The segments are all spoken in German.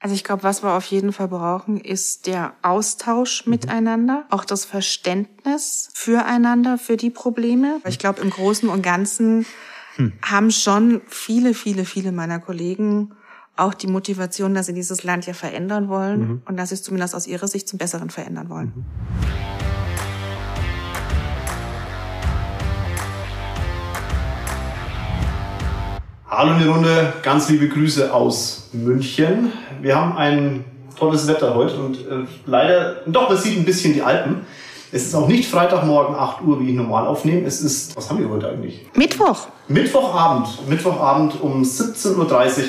Also ich glaube, was wir auf jeden Fall brauchen, ist der Austausch mhm. miteinander, auch das Verständnis füreinander, für die Probleme. Ich glaube, im Großen und Ganzen hm. haben schon viele, viele, viele meiner Kollegen auch die Motivation, dass sie dieses Land ja verändern wollen mhm. und dass sie es zumindest aus ihrer Sicht zum Besseren verändern wollen. Mhm. Hallo in die Runde, ganz liebe Grüße aus München. Wir haben ein tolles Wetter heute und äh, leider, doch, es sieht ein bisschen die Alpen. Es ist auch nicht Freitagmorgen 8 Uhr, wie ich normal aufnehme. Es ist, was haben wir heute eigentlich? Mittwoch. Mittwochabend. Mittwochabend um 17.30 Uhr.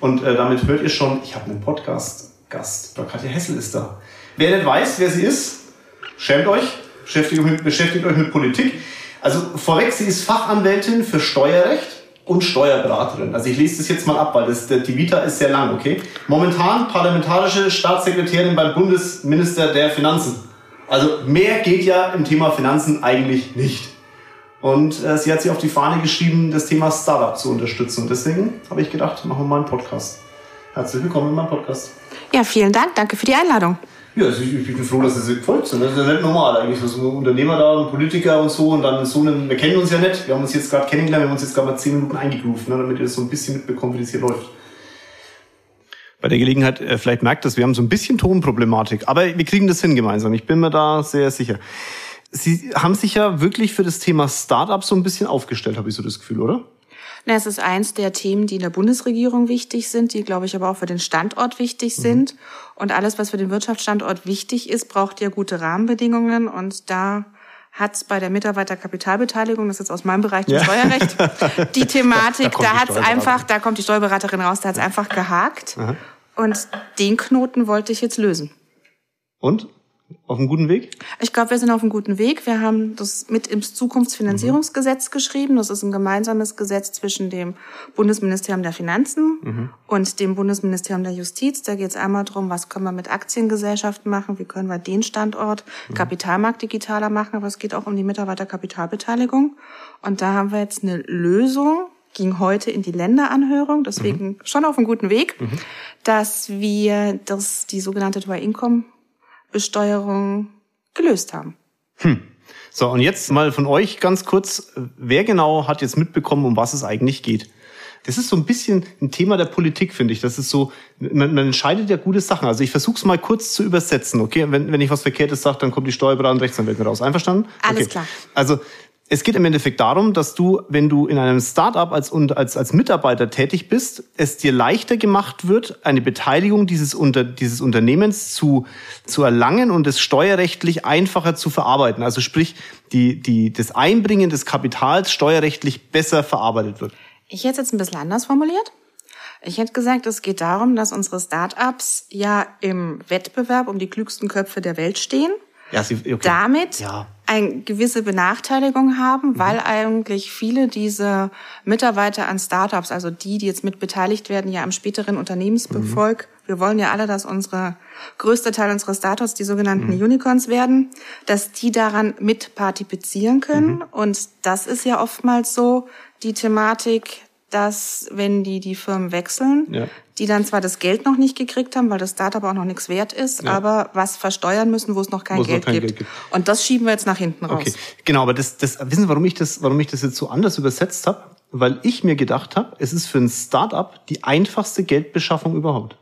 Und äh, damit hört ihr schon, ich habe einen Podcast-Gast. Frau Katja Hessel ist da. Wer nicht weiß, wer sie ist, schämt euch, beschäftigt euch mit, beschäftigt euch mit Politik. Also vorweg, sie ist Fachanwältin für Steuerrecht und Steuerberaterin. Also ich lese das jetzt mal ab, weil das, die Vita ist sehr lang, okay? Momentan parlamentarische Staatssekretärin beim Bundesminister der Finanzen. Also mehr geht ja im Thema Finanzen eigentlich nicht. Und äh, sie hat sich auf die Fahne geschrieben, das Thema Startup zu unterstützen. Und deswegen habe ich gedacht, machen wir mal einen Podcast. Herzlich willkommen in meinem Podcast. Ja, vielen Dank. Danke für die Einladung. Ja, also ich, ich bin froh, dass Sie gefolgt sind. Das ist ja nicht normal eigentlich. So ein Unternehmer da, ein Politiker und so und dann so einen, wir kennen uns ja nicht. Wir haben uns jetzt gerade kennengelernt, wir haben uns jetzt gerade mal zehn Minuten eingegroovt, ne, damit ihr so ein bisschen mitbekommt, wie das hier läuft. Bei der Gelegenheit, äh, vielleicht merkt das, wir haben so ein bisschen Tonproblematik, aber wir kriegen das hin gemeinsam. Ich bin mir da sehr sicher. Sie haben sich ja wirklich für das Thema Startup so ein bisschen aufgestellt, habe ich so das Gefühl, oder? Na, es ist eins der Themen, die in der Bundesregierung wichtig sind, die, glaube ich, aber auch für den Standort wichtig mhm. sind. Und alles, was für den Wirtschaftsstandort wichtig ist, braucht ja gute Rahmenbedingungen. Und da hat es bei der Mitarbeiterkapitalbeteiligung, das ist jetzt aus meinem Bereich ja. Steuerrecht, die Thematik, da, da, da hat es einfach, da kommt die Steuerberaterin raus, da hat es einfach gehakt. Aha. Und den Knoten wollte ich jetzt lösen. Und? Auf einem guten Weg? Ich glaube, wir sind auf einem guten Weg. Wir haben das mit im Zukunftsfinanzierungsgesetz mhm. geschrieben. Das ist ein gemeinsames Gesetz zwischen dem Bundesministerium der Finanzen mhm. und dem Bundesministerium der Justiz. Da geht es einmal darum, was können wir mit Aktiengesellschaften machen, wie können wir den Standort mhm. Kapitalmarkt digitaler machen, aber es geht auch um die Mitarbeiterkapitalbeteiligung. Und da haben wir jetzt eine Lösung, ging heute in die Länderanhörung, deswegen mhm. schon auf einem guten Weg, mhm. dass wir das, die sogenannte Dual Income Besteuerung gelöst haben. Hm. So, und jetzt mal von euch ganz kurz, wer genau hat jetzt mitbekommen, um was es eigentlich geht? Das ist so ein bisschen ein Thema der Politik, finde ich. Das ist so, man, man entscheidet ja gute Sachen. Also ich versuche es mal kurz zu übersetzen, okay? Wenn, wenn ich was Verkehrtes sage, dann kommt die Steuerberater und Rechtsanwälte raus. Einverstanden? Alles okay. klar. Also es geht im Endeffekt darum, dass du, wenn du in einem Startup als, als, als Mitarbeiter tätig bist, es dir leichter gemacht wird, eine Beteiligung dieses, unter, dieses Unternehmens zu, zu erlangen und es steuerrechtlich einfacher zu verarbeiten. Also sprich, die, die, das Einbringen des Kapitals steuerrechtlich besser verarbeitet wird. Ich hätte es jetzt ein bisschen anders formuliert. Ich hätte gesagt, es geht darum, dass unsere Startups ja im Wettbewerb um die klügsten Köpfe der Welt stehen ja, sie, okay. damit ja. Eine gewisse Benachteiligung haben, mhm. weil eigentlich viele dieser Mitarbeiter an Startups, also die, die jetzt mit beteiligt werden, ja am späteren Unternehmensbefolg, mhm. wir wollen ja alle, dass unsere größte Teil unserer Startups die sogenannten mhm. Unicorns werden, dass die daran mitpartizipieren können. Mhm. Und das ist ja oftmals so die Thematik, dass wenn die die Firmen wechseln, ja. Die dann zwar das Geld noch nicht gekriegt haben, weil das Startup auch noch nichts wert ist, ja. aber was versteuern müssen, wo es noch kein, Geld, noch kein gibt. Geld, gibt. Und das schieben wir jetzt nach hinten raus. Okay. Genau, aber das, das wissen Sie, warum ich das, warum ich das jetzt so anders übersetzt habe? Weil ich mir gedacht habe, es ist für ein Startup die einfachste Geldbeschaffung überhaupt.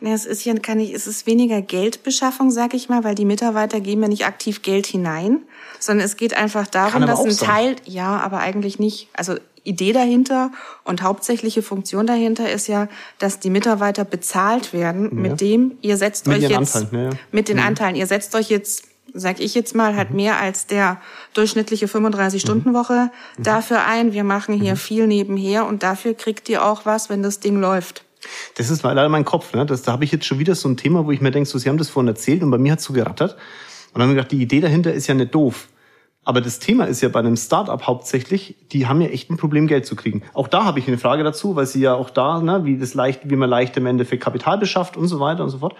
Nee, es ist ja kann ich, es ist weniger Geldbeschaffung, sag ich mal, weil die Mitarbeiter geben ja nicht aktiv Geld hinein, sondern es geht einfach darum, dass ein sein. Teil, ja, aber eigentlich nicht. Also Idee dahinter und hauptsächliche Funktion dahinter ist ja, dass die Mitarbeiter bezahlt werden ja. mit dem, ihr setzt mit euch jetzt Anteilen, ja. mit den mhm. Anteilen, ihr setzt euch jetzt sag ich jetzt mal, halt mhm. mehr als der durchschnittliche 35-Stunden-Woche mhm. dafür ein. Wir machen hier mhm. viel nebenher und dafür kriegt ihr auch was, wenn das Ding läuft. Das ist leider mein Kopf. Ne? Das, da habe ich jetzt schon wieder so ein Thema, wo ich mir denke, so, Sie haben das vorhin erzählt und bei mir hat es so gerattert. Und dann habe ich gedacht, die Idee dahinter ist ja nicht doof. Aber das Thema ist ja bei einem Startup hauptsächlich, die haben ja echt ein Problem, Geld zu kriegen. Auch da habe ich eine Frage dazu, weil sie ja auch da, ne, wie das leicht, wie man leicht im Endeffekt Kapital beschafft und so weiter und so fort.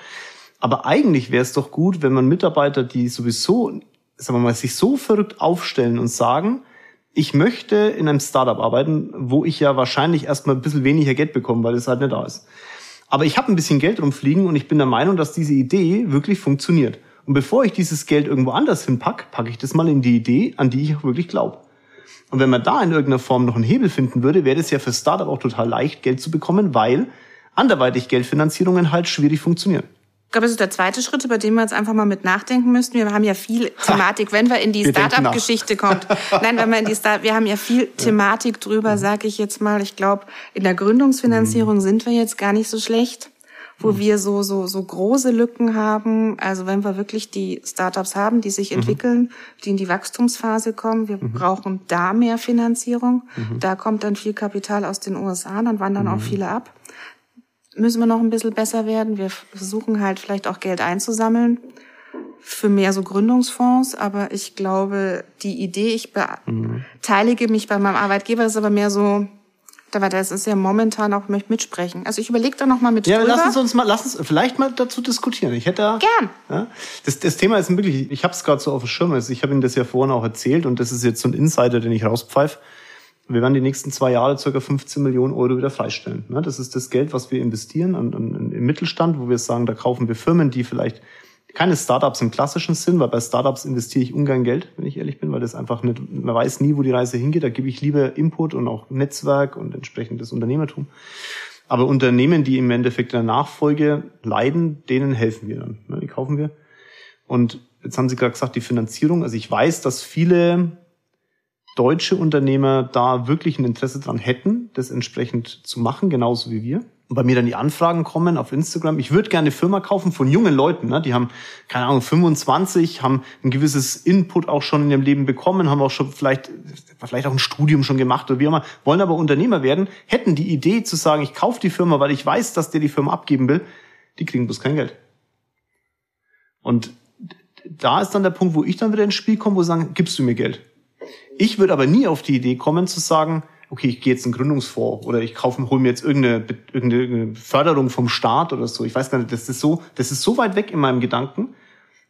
Aber eigentlich wäre es doch gut, wenn man Mitarbeiter, die sowieso, sagen wir mal, sich so verrückt aufstellen und sagen, ich möchte in einem Startup arbeiten, wo ich ja wahrscheinlich erstmal ein bisschen weniger Geld bekomme, weil es halt nicht da ist. Aber ich habe ein bisschen Geld rumfliegen und ich bin der Meinung, dass diese Idee wirklich funktioniert. Und bevor ich dieses Geld irgendwo anders hinpack, packe ich das mal in die Idee, an die ich auch wirklich glaube. Und wenn man da in irgendeiner Form noch einen Hebel finden würde, wäre es ja für Startup auch total leicht, Geld zu bekommen, weil anderweitig Geldfinanzierungen halt schwierig funktionieren. Ich glaube, das ist der zweite Schritt, über den wir jetzt einfach mal mit nachdenken müssten. Wir haben ja viel Thematik, wenn wir in die Startup-Geschichte kommt. Nein, wenn wir in die Start, wir haben ja viel Thematik drüber, sage ich jetzt mal. Ich glaube, in der Gründungsfinanzierung mhm. sind wir jetzt gar nicht so schlecht, wo mhm. wir so so so große Lücken haben. Also wenn wir wirklich die Startups haben, die sich mhm. entwickeln, die in die Wachstumsphase kommen, wir brauchen da mehr Finanzierung. Da kommt dann viel Kapital aus den USA, dann wandern auch viele ab müssen wir noch ein bisschen besser werden. Wir versuchen halt vielleicht auch Geld einzusammeln für mehr so Gründungsfonds, aber ich glaube, die Idee, ich beteilige mich bei meinem Arbeitgeber, ist aber mehr so, das ist ja momentan auch möchte mitsprechen. Also ich überlege da noch mal mit Ja, drüber. lass uns mal, lass uns vielleicht mal dazu diskutieren. Ich hätte da, gern. Ja, das, das Thema ist wirklich, ich habe es gerade so auf dem Schirm. Also ich habe Ihnen das ja vorhin auch erzählt und das ist jetzt so ein Insider, den ich rauspfeife wir werden die nächsten zwei Jahre circa 15 Millionen Euro wieder freistellen. Ne? Das ist das Geld, was wir investieren im Mittelstand, wo wir sagen, da kaufen wir Firmen, die vielleicht keine Startups im klassischen Sinn, weil bei Startups investiere ich ungern Geld, wenn ich ehrlich bin, weil das einfach nicht, man weiß nie, wo die Reise hingeht. Da gebe ich lieber Input und auch Netzwerk und entsprechendes Unternehmertum. Aber Unternehmen, die im Endeffekt in der Nachfolge leiden, denen helfen wir dann. Ne? Die kaufen wir. Und jetzt haben Sie gerade gesagt, die Finanzierung. Also ich weiß, dass viele deutsche Unternehmer da wirklich ein Interesse dran hätten, das entsprechend zu machen, genauso wie wir. Und bei mir dann die Anfragen kommen auf Instagram. Ich würde gerne eine Firma kaufen von jungen Leuten. Ne? Die haben, keine Ahnung, 25, haben ein gewisses Input auch schon in ihrem Leben bekommen, haben auch schon vielleicht, vielleicht auch ein Studium schon gemacht oder wie auch immer, wollen aber Unternehmer werden, hätten die Idee zu sagen, ich kaufe die Firma, weil ich weiß, dass der die Firma abgeben will, die kriegen bloß kein Geld. Und da ist dann der Punkt, wo ich dann wieder ins Spiel komme, wo sie sagen, gibst du mir Geld? Ich würde aber nie auf die Idee kommen zu sagen, okay, ich gehe jetzt in Gründungsfonds oder ich kaufe, hole mir jetzt irgendeine, irgendeine Förderung vom Staat oder so. Ich weiß gar nicht, das ist so, das ist so weit weg in meinem Gedanken,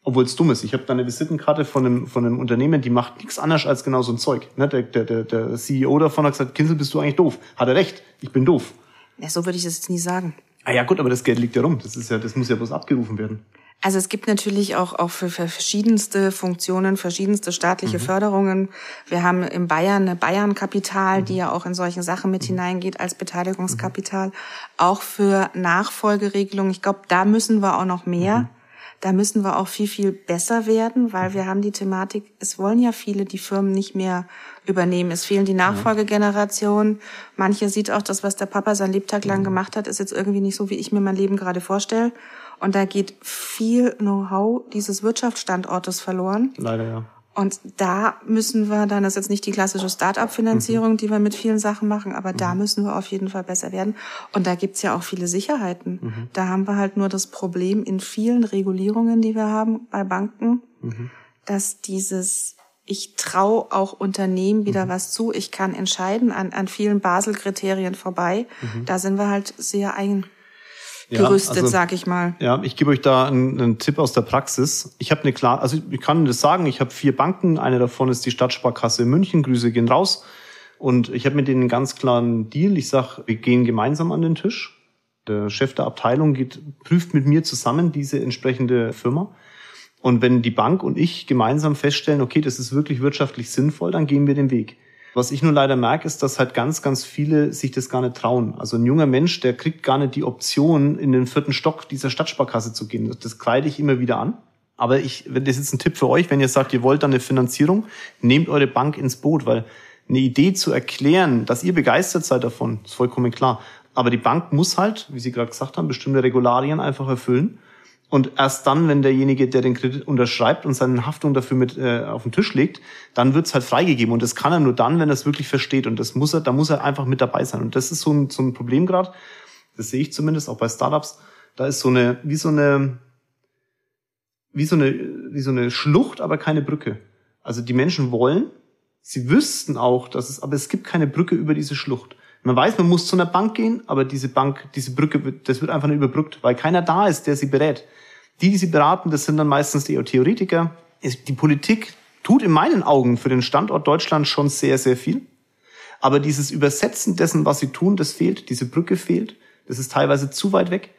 obwohl es dumm ist. Ich habe da eine Visitenkarte von einem, von einem Unternehmen, die macht nichts anderes als genau so ein Zeug. Ne? Der, der, der, der CEO davon hat gesagt, Kinsel, bist du eigentlich doof? Hat er recht, ich bin doof. Ja, so würde ich das jetzt nie sagen. Ah ja, gut, aber das Geld liegt ja rum. Das ist ja, das muss ja bloß abgerufen werden. Also es gibt natürlich auch, auch für, verschiedenste Funktionen, verschiedenste staatliche mhm. Förderungen. Wir haben in Bayern eine Bayern-Kapital, mhm. die ja auch in solchen Sachen mit mhm. hineingeht als Beteiligungskapital. Mhm. Auch für Nachfolgeregelungen. Ich glaube, da müssen wir auch noch mehr. Mhm. Da müssen wir auch viel, viel besser werden, weil wir haben die Thematik, es wollen ja viele die Firmen nicht mehr übernehmen. Es fehlen die Nachfolgegenerationen. Manche sieht auch das, was der Papa sein Lebtag lang mhm. gemacht hat, ist jetzt irgendwie nicht so, wie ich mir mein Leben gerade vorstelle. Und da geht viel Know-how dieses Wirtschaftsstandortes verloren. Leider, ja. Und da müssen wir dann, das ist jetzt nicht die klassische Start-up-Finanzierung, mhm. die wir mit vielen Sachen machen, aber mhm. da müssen wir auf jeden Fall besser werden. Und da gibt's ja auch viele Sicherheiten. Mhm. Da haben wir halt nur das Problem in vielen Regulierungen, die wir haben bei Banken, mhm. dass dieses ich traue auch Unternehmen wieder mhm. was zu, ich kann entscheiden an, an vielen Basel-Kriterien vorbei. Mhm. Da sind wir halt sehr ein, gerüstet, ja, also, sag ich mal. Ja, ich gebe euch da einen, einen Tipp aus der Praxis. Ich habe eine klar, also ich kann das sagen, ich habe vier Banken, eine davon ist die Stadtsparkasse München, Grüße gehen raus. Und ich habe mit denen einen ganz klaren Deal. Ich sag, wir gehen gemeinsam an den Tisch. Der Chef der Abteilung geht, prüft mit mir zusammen diese entsprechende Firma. Und wenn die Bank und ich gemeinsam feststellen, okay, das ist wirklich wirtschaftlich sinnvoll, dann gehen wir den Weg. Was ich nur leider merke, ist, dass halt ganz, ganz viele sich das gar nicht trauen. Also ein junger Mensch, der kriegt gar nicht die Option, in den vierten Stock dieser Stadtsparkasse zu gehen. Das kleide ich immer wieder an. Aber ich, das ist ein Tipp für euch, wenn ihr sagt, ihr wollt dann eine Finanzierung, nehmt eure Bank ins Boot, weil eine Idee zu erklären, dass ihr begeistert seid davon, ist vollkommen klar. Aber die Bank muss halt, wie Sie gerade gesagt haben, bestimmte Regularien einfach erfüllen. Und erst dann, wenn derjenige, der den Kredit unterschreibt und seine Haftung dafür mit äh, auf den Tisch legt, dann wird's halt freigegeben. Und das kann er nur dann, wenn er es wirklich versteht. Und das muss er, da muss er einfach mit dabei sein. Und das ist so ein, so ein Problem gerade. Das sehe ich zumindest auch bei Startups. Da ist so eine, wie so eine, wie so eine, wie so eine Schlucht, aber keine Brücke. Also die Menschen wollen, sie wüssten auch, dass es, aber es gibt keine Brücke über diese Schlucht. Man weiß, man muss zu einer Bank gehen, aber diese Bank, diese Brücke, das wird einfach nicht überbrückt, weil keiner da ist, der sie berät. Die, die sie beraten, das sind dann meistens die Theoretiker. Die Politik tut in meinen Augen für den Standort Deutschland schon sehr, sehr viel. Aber dieses Übersetzen dessen, was sie tun, das fehlt. Diese Brücke fehlt. Das ist teilweise zu weit weg.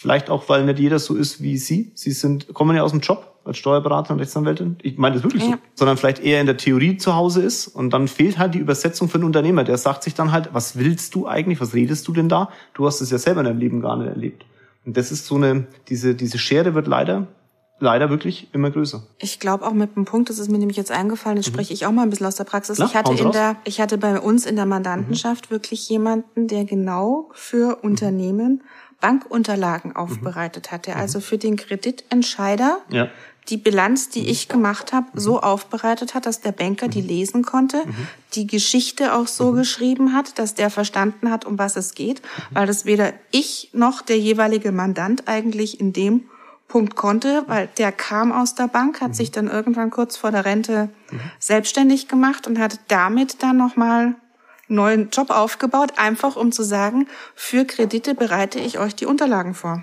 Vielleicht auch, weil nicht jeder so ist wie Sie. Sie sind, kommen ja aus dem Job als Steuerberater und Rechtsanwältin. Ich meine das wirklich ja. so. Sondern vielleicht eher in der Theorie zu Hause ist. Und dann fehlt halt die Übersetzung für einen Unternehmer. Der sagt sich dann halt, was willst du eigentlich? Was redest du denn da? Du hast es ja selber in deinem Leben gar nicht erlebt. Und das ist so eine, diese, diese Schere wird leider leider wirklich immer größer. Ich glaube auch mit dem Punkt, das ist mir nämlich jetzt eingefallen, das mhm. spreche ich auch mal ein bisschen aus der Praxis. Klar, ich hatte in der, ich hatte bei uns in der Mandantenschaft mhm. wirklich jemanden, der genau für Unternehmen Bankunterlagen mhm. aufbereitet hat, der mhm. also für den Kreditentscheider ja. die Bilanz, die mhm. ich gemacht habe, so aufbereitet hat, dass der Banker die lesen konnte, die Geschichte auch so geschrieben hat, dass der verstanden hat, um was es geht, weil das weder ich noch der jeweilige Mandant eigentlich in dem Punkt konnte, weil der kam aus der Bank, hat sich dann irgendwann kurz vor der Rente selbstständig gemacht und hat damit dann nochmal neuen Job aufgebaut, einfach um zu sagen, für Kredite bereite ich euch die Unterlagen vor.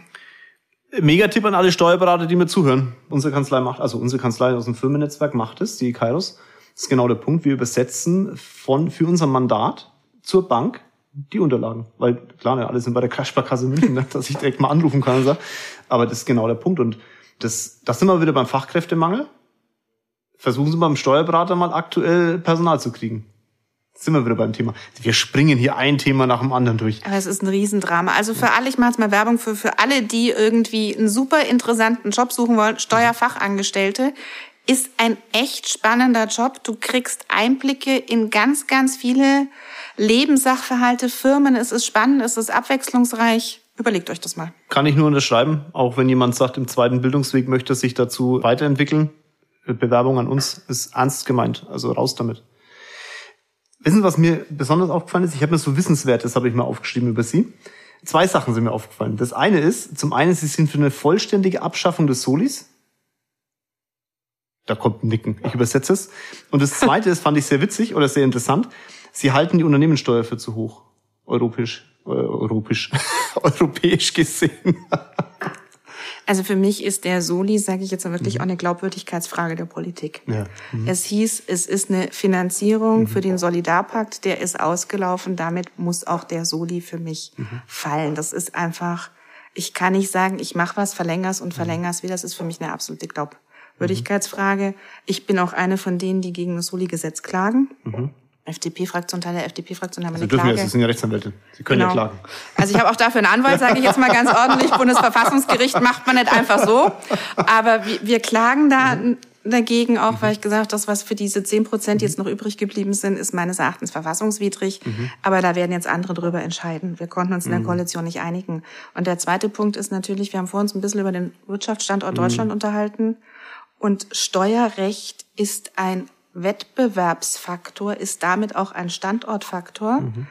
Megatipp an alle Steuerberater, die mir zuhören. Unsere Kanzlei macht, also unsere Kanzlei aus dem Firmennetzwerk macht es, die Kairos. Das ist genau der Punkt. Wir übersetzen von, für unser Mandat zur Bank die Unterlagen. Weil klar, ne, alle sind bei der Crashbarkasse München, ne, dass ich direkt mal anrufen kann und sage. Aber das ist genau der Punkt. Und das, das sind wir wieder beim Fachkräftemangel. Versuchen Sie beim Steuerberater mal aktuell Personal zu kriegen sind wir wieder beim Thema. Wir springen hier ein Thema nach dem anderen durch. Aber es ist ein Riesendrama. Also für alle, ich mache jetzt mal Werbung für, für alle, die irgendwie einen super interessanten Job suchen wollen, Steuerfachangestellte, ist ein echt spannender Job. Du kriegst Einblicke in ganz, ganz viele Lebenssachverhalte, Firmen. Es ist spannend, es ist abwechslungsreich. Überlegt euch das mal. Kann ich nur unterschreiben, auch wenn jemand sagt, im zweiten Bildungsweg möchte sich dazu weiterentwickeln. Bewerbung an uns ist ernst gemeint. Also raus damit. Wissen Sie, was mir besonders aufgefallen ist? Ich habe mir so Wissenswertes, habe ich mal aufgeschrieben über Sie. Zwei Sachen sind mir aufgefallen. Das eine ist, zum einen, Sie sind für eine vollständige Abschaffung des Solis. Da kommt ein Nicken. Ich übersetze es. Und das zweite ist, fand ich sehr witzig oder sehr interessant. Sie halten die Unternehmenssteuer für zu hoch. Europäisch, äh, europäisch, europäisch gesehen. Also für mich ist der Soli, sage ich jetzt wirklich, mhm. auch eine Glaubwürdigkeitsfrage der Politik. Ja. Mhm. Es hieß, es ist eine Finanzierung mhm. für den Solidarpakt, der ist ausgelaufen, damit muss auch der Soli für mich mhm. fallen. Das ist einfach, ich kann nicht sagen, ich mache was, verlänger's und mhm. verlänger's wieder. Das ist für mich eine absolute Glaubwürdigkeitsfrage. Ich bin auch eine von denen, die gegen das Soli-Gesetz klagen. Mhm. FDP-Fraktion, Teil der FDP-Fraktion haben Sie eine dürfen Klage. Ja, Sie sind ja Rechtsanwälte. Sie können genau. ja klagen. Also ich habe auch dafür einen Anwalt, sage ich jetzt mal ganz ordentlich. Bundesverfassungsgericht macht man nicht einfach so. Aber wir, wir klagen da mhm. dagegen auch, weil ich gesagt habe, das, was für diese zehn Prozent jetzt noch übrig geblieben sind, ist meines Erachtens verfassungswidrig. Mhm. Aber da werden jetzt andere drüber entscheiden. Wir konnten uns in der mhm. Koalition nicht einigen. Und der zweite Punkt ist natürlich, wir haben vor uns ein bisschen über den Wirtschaftsstandort mhm. Deutschland unterhalten. Und Steuerrecht ist ein Wettbewerbsfaktor ist damit auch ein Standortfaktor. Mhm.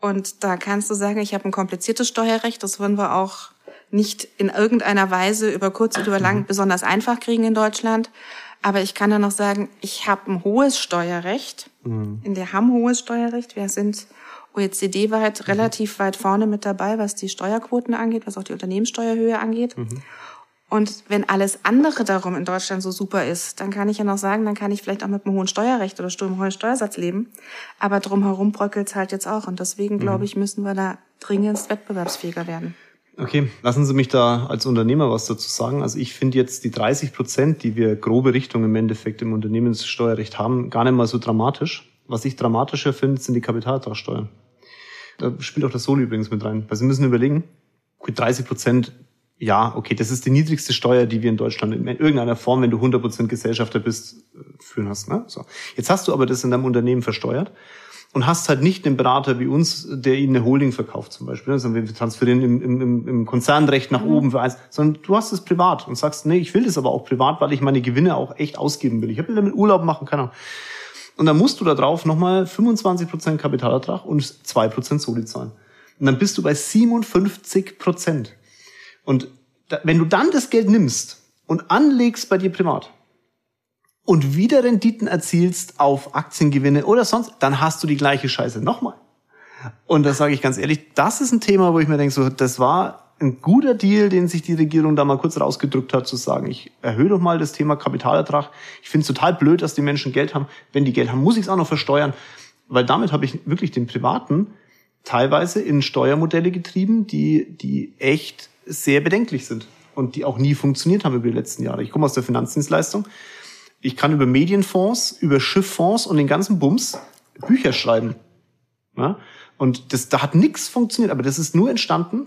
Und da kannst du sagen, ich habe ein kompliziertes Steuerrecht, das würden wir auch nicht in irgendeiner Weise über kurz oder über lang mhm. besonders einfach kriegen in Deutschland. Aber ich kann da noch sagen, ich habe ein hohes Steuerrecht. Mhm. Wir haben hohes Steuerrecht. Wir sind OECD-weit mhm. relativ weit vorne mit dabei, was die Steuerquoten angeht, was auch die Unternehmenssteuerhöhe angeht. Mhm. Und wenn alles andere darum in Deutschland so super ist, dann kann ich ja noch sagen, dann kann ich vielleicht auch mit einem hohen Steuerrecht oder einem hohen Steuersatz leben. Aber drumherum bröckelt es halt jetzt auch. Und deswegen, glaube mhm. ich, müssen wir da dringend wettbewerbsfähiger werden. Okay, lassen Sie mich da als Unternehmer was dazu sagen. Also ich finde jetzt die 30 Prozent, die wir grobe Richtung im Endeffekt im Unternehmenssteuerrecht haben, gar nicht mal so dramatisch. Was ich dramatischer finde, sind die Kapitalertragssteuern. Da spielt auch das Soli übrigens mit rein. Weil Sie müssen überlegen, 30 Prozent ja, okay, das ist die niedrigste Steuer, die wir in Deutschland in irgendeiner Form, wenn du 100% Gesellschafter bist, äh, führen hast. Ne? So. Jetzt hast du aber das in deinem Unternehmen versteuert und hast halt nicht den Berater wie uns, der ihnen eine Holding verkauft zum Beispiel, ne? sondern wir transferieren im, im, im Konzernrecht nach mhm. oben für eins, sondern du hast es privat und sagst, nee, ich will das aber auch privat, weil ich meine Gewinne auch echt ausgeben will. Ich will damit Urlaub machen, keine Ahnung. Und dann musst du da drauf nochmal 25% Kapitalertrag und 2% Soli zahlen. Und dann bist du bei 57 Prozent. Und da, wenn du dann das Geld nimmst und anlegst bei dir privat und wieder Renditen erzielst auf Aktiengewinne oder sonst, dann hast du die gleiche Scheiße nochmal. Und das sage ich ganz ehrlich, das ist ein Thema, wo ich mir denke, so, das war ein guter Deal, den sich die Regierung da mal kurz rausgedrückt hat, zu sagen, ich erhöhe doch mal das Thema Kapitalertrag. Ich finde es total blöd, dass die Menschen Geld haben. Wenn die Geld haben, muss ich es auch noch versteuern. Weil damit habe ich wirklich den Privaten teilweise in Steuermodelle getrieben, die, die echt sehr bedenklich sind und die auch nie funktioniert haben über die letzten Jahre. Ich komme aus der Finanzdienstleistung. Ich kann über Medienfonds, über Schifffonds und den ganzen Bums Bücher schreiben. Ja? Und das, da hat nichts funktioniert, aber das ist nur entstanden,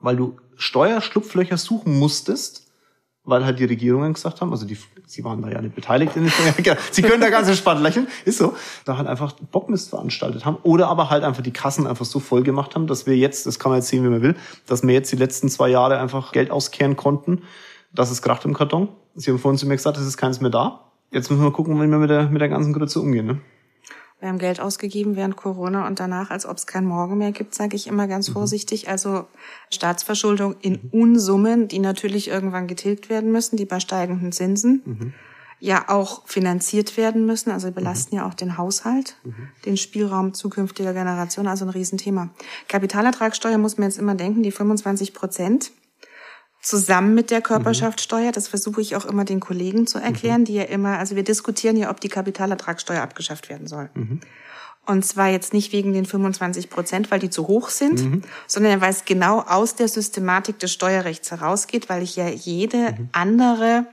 weil du Steuerschlupflöcher suchen musstest, weil halt die Regierungen gesagt haben, also die, sie waren da ja nicht beteiligt in den sie können da ganz entspannt lächeln, ist so, da halt einfach Bockmist veranstaltet haben oder aber halt einfach die Kassen einfach so voll gemacht haben, dass wir jetzt, das kann man jetzt sehen, wie man will, dass wir jetzt die letzten zwei Jahre einfach Geld auskehren konnten, dass es kracht im Karton. Sie haben vorhin zu mir gesagt, es ist keins mehr da. Jetzt müssen wir gucken, wie wir mit der, mit der ganzen Grütze umgehen. Ne? Wir haben Geld ausgegeben während Corona und danach, als ob es kein Morgen mehr gibt, sage ich immer ganz mhm. vorsichtig. Also Staatsverschuldung in Unsummen, die natürlich irgendwann getilgt werden müssen, die bei steigenden Zinsen mhm. ja auch finanziert werden müssen. Also belasten mhm. ja auch den Haushalt, mhm. den Spielraum zukünftiger Generationen. Also ein Riesenthema. Kapitalertragssteuer muss man jetzt immer denken, die 25 Prozent zusammen mit der Körperschaftssteuer. Das versuche ich auch immer den Kollegen zu erklären, mhm. die ja immer, also wir diskutieren ja, ob die Kapitalertragssteuer abgeschafft werden soll. Mhm. Und zwar jetzt nicht wegen den 25 Prozent, weil die zu hoch sind, mhm. sondern weil es genau aus der Systematik des Steuerrechts herausgeht, weil ich ja jede mhm. andere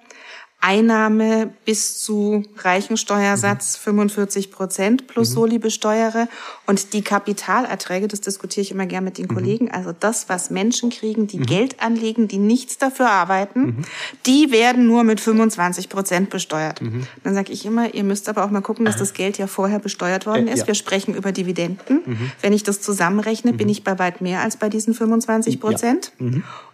Einnahme bis zu Reichensteuersatz 45 mhm. Prozent plus mhm. Soli besteuere und die Kapitalerträge, das diskutiere ich immer gern mit den mhm. Kollegen, also das, was Menschen kriegen, die mhm. Geld anlegen, die nichts dafür arbeiten, mhm. die werden nur mit 25 Prozent besteuert. Dann sage ich immer, ihr müsst aber auch mal gucken, dass das Geld ja vorher besteuert worden äh, ist. Ja. Wir sprechen über Dividenden. Wenn ich das zusammenrechne, bin ich bei weit mehr als bei diesen 25 Prozent. Ja.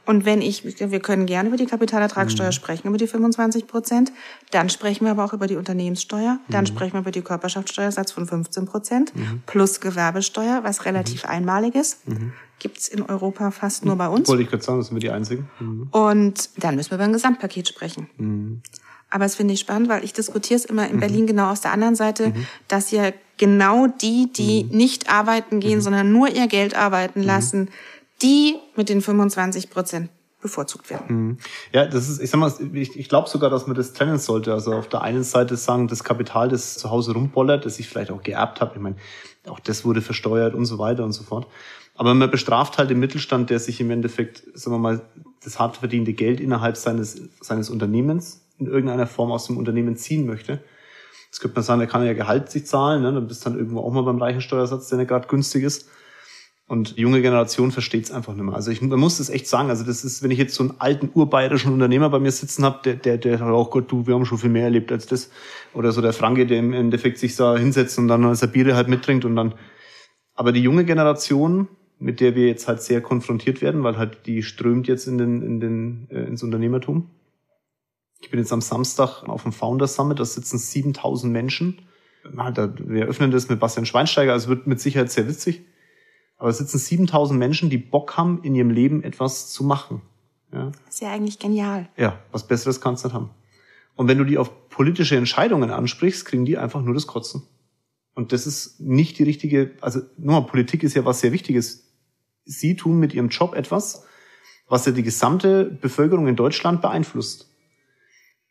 Und wenn ich, wir können gerne über die Kapitalertragssteuer mhm. sprechen, über die 25 Prozent, dann sprechen wir aber auch über die Unternehmenssteuer, dann mhm. sprechen wir über die Körperschaftssteuersatz von 15 Prozent mhm. plus Gewerbesteuer, was relativ mhm. einmalig ist. Mhm. Gibt's in Europa fast nur bei uns. Wollte ich gerade sagen, das sind wir die Einzigen. Mhm. Und dann müssen wir über ein Gesamtpaket sprechen. Aber es finde ich spannend, weil ich diskutiere es immer in Berlin genau aus der anderen Seite, dass ja genau die, die nicht arbeiten gehen, sondern nur ihr Geld arbeiten lassen, die mit den 25 Prozent bevorzugt werden. Mhm. Ja, das ist, ich sag mal, ich, ich glaube sogar, dass man das trennen sollte. Also auf der einen Seite sagen, das Kapital, das zu Hause rumbollert, das ich vielleicht auch geerbt habe, ich meine, auch das wurde versteuert und so weiter und so fort. Aber man bestraft halt den Mittelstand, der sich im Endeffekt, sagen wir mal, das hart verdiente Geld innerhalb seines, seines Unternehmens in irgendeiner Form aus dem Unternehmen ziehen möchte. Jetzt könnte man sagen, er kann ja Gehalt sich zahlen, ne? dann bist du dann irgendwo auch mal beim Reichensteuersatz, der nicht gerade günstig ist. Und die junge Generation versteht es einfach nicht mehr. Also ich man muss es echt sagen. Also das ist, wenn ich jetzt so einen alten urbayerischen Unternehmer bei mir sitzen habe, der, der, der sagt, oh Gott, du, wir haben schon viel mehr erlebt als das. Oder so der Franke, der im Endeffekt sich da hinsetzt und dann seine Biere halt mittrinkt und dann. Aber die junge Generation, mit der wir jetzt halt sehr konfrontiert werden, weil halt die strömt jetzt in den, in den, äh, ins Unternehmertum. Ich bin jetzt am Samstag auf dem Founder Summit, da sitzen 7000 Menschen. Wir eröffnen das mit Bastian Schweinsteiger, also wird mit Sicherheit sehr witzig. Aber es sitzen 7000 Menschen, die Bock haben, in ihrem Leben etwas zu machen. Ja. Das ist ja eigentlich genial. Ja, was Besseres kannst du nicht haben. Und wenn du die auf politische Entscheidungen ansprichst, kriegen die einfach nur das Kotzen. Und das ist nicht die richtige, also nur Politik ist ja was sehr Wichtiges. Sie tun mit ihrem Job etwas, was ja die gesamte Bevölkerung in Deutschland beeinflusst.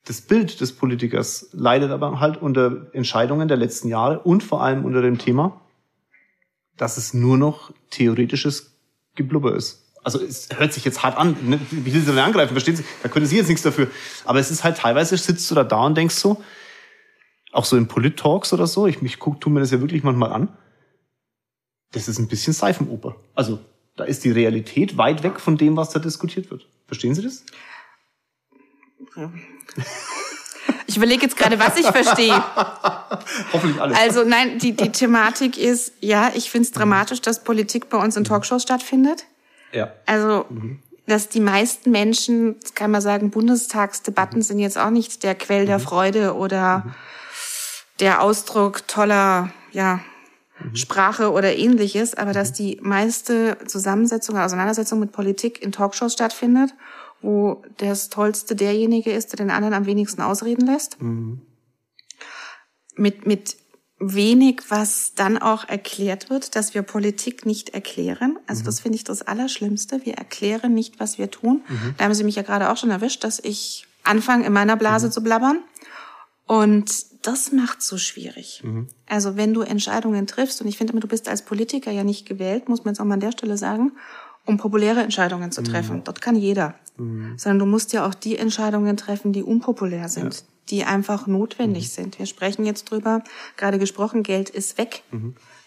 Das Bild des Politikers leidet aber halt unter Entscheidungen der letzten Jahre und vor allem unter dem Thema, dass es nur noch theoretisches Geblubber ist. Also es hört sich jetzt hart an, ne? wie sie denn angreifen, verstehen Sie? Da können Sie jetzt nichts dafür. Aber es ist halt teilweise sitzt du da da und denkst so, auch so in Polit-Talks oder so, ich mich guck, tu mir das ja wirklich manchmal an, das ist ein bisschen Seifenoper. Also da ist die Realität weit weg von dem, was da diskutiert wird. Verstehen Sie das? Ja. Ich überlege jetzt gerade, was ich verstehe. Hoffentlich alles. Also nein, die, die Thematik ist, ja, ich finde es dramatisch, dass Politik bei uns in Talkshows stattfindet. Ja. Also, mhm. dass die meisten Menschen, kann man sagen, Bundestagsdebatten mhm. sind jetzt auch nicht der Quell der mhm. Freude oder mhm. der Ausdruck toller, ja, mhm. Sprache oder ähnliches, aber dass mhm. die meiste Zusammensetzung, Auseinandersetzung mit Politik in Talkshows stattfindet wo das Tollste derjenige ist, der den anderen am wenigsten ausreden lässt. Mhm. Mit, mit wenig, was dann auch erklärt wird, dass wir Politik nicht erklären. Also mhm. das finde ich das Allerschlimmste. Wir erklären nicht, was wir tun. Mhm. Da haben Sie mich ja gerade auch schon erwischt, dass ich anfange, in meiner Blase mhm. zu blabbern. Und das macht so schwierig. Mhm. Also wenn du Entscheidungen triffst, und ich finde, du bist als Politiker ja nicht gewählt, muss man jetzt auch mal an der Stelle sagen, um populäre Entscheidungen zu treffen. Mhm. Dort kann jeder. Mhm. Sondern du musst ja auch die Entscheidungen treffen, die unpopulär sind, ja. die einfach notwendig mhm. sind. Wir sprechen jetzt drüber, gerade gesprochen, Geld ist weg.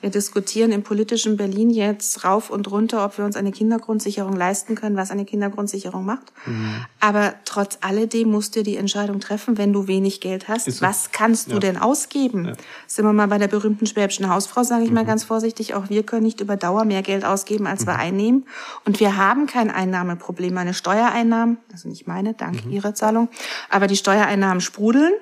Mhm. Wir diskutieren im politischen Berlin jetzt rauf und runter, ob wir uns eine Kindergrundsicherung leisten können, was eine Kindergrundsicherung macht. Mhm. Aber trotz alledem musst du die Entscheidung treffen, wenn du wenig Geld hast, was kannst du ja. denn ausgeben? Ja. Sind wir mal bei der berühmten schwäbischen Hausfrau, sage ich mhm. mal ganz vorsichtig, auch wir können nicht über Dauer mehr Geld ausgeben, als mhm. wir einnehmen. Und wir haben kein Einnahmeproblem. Meine Steuereinnahmen, also nicht meine, dank mhm. Ihrer Zahlung, aber die Steuereinnahmen sprudeln.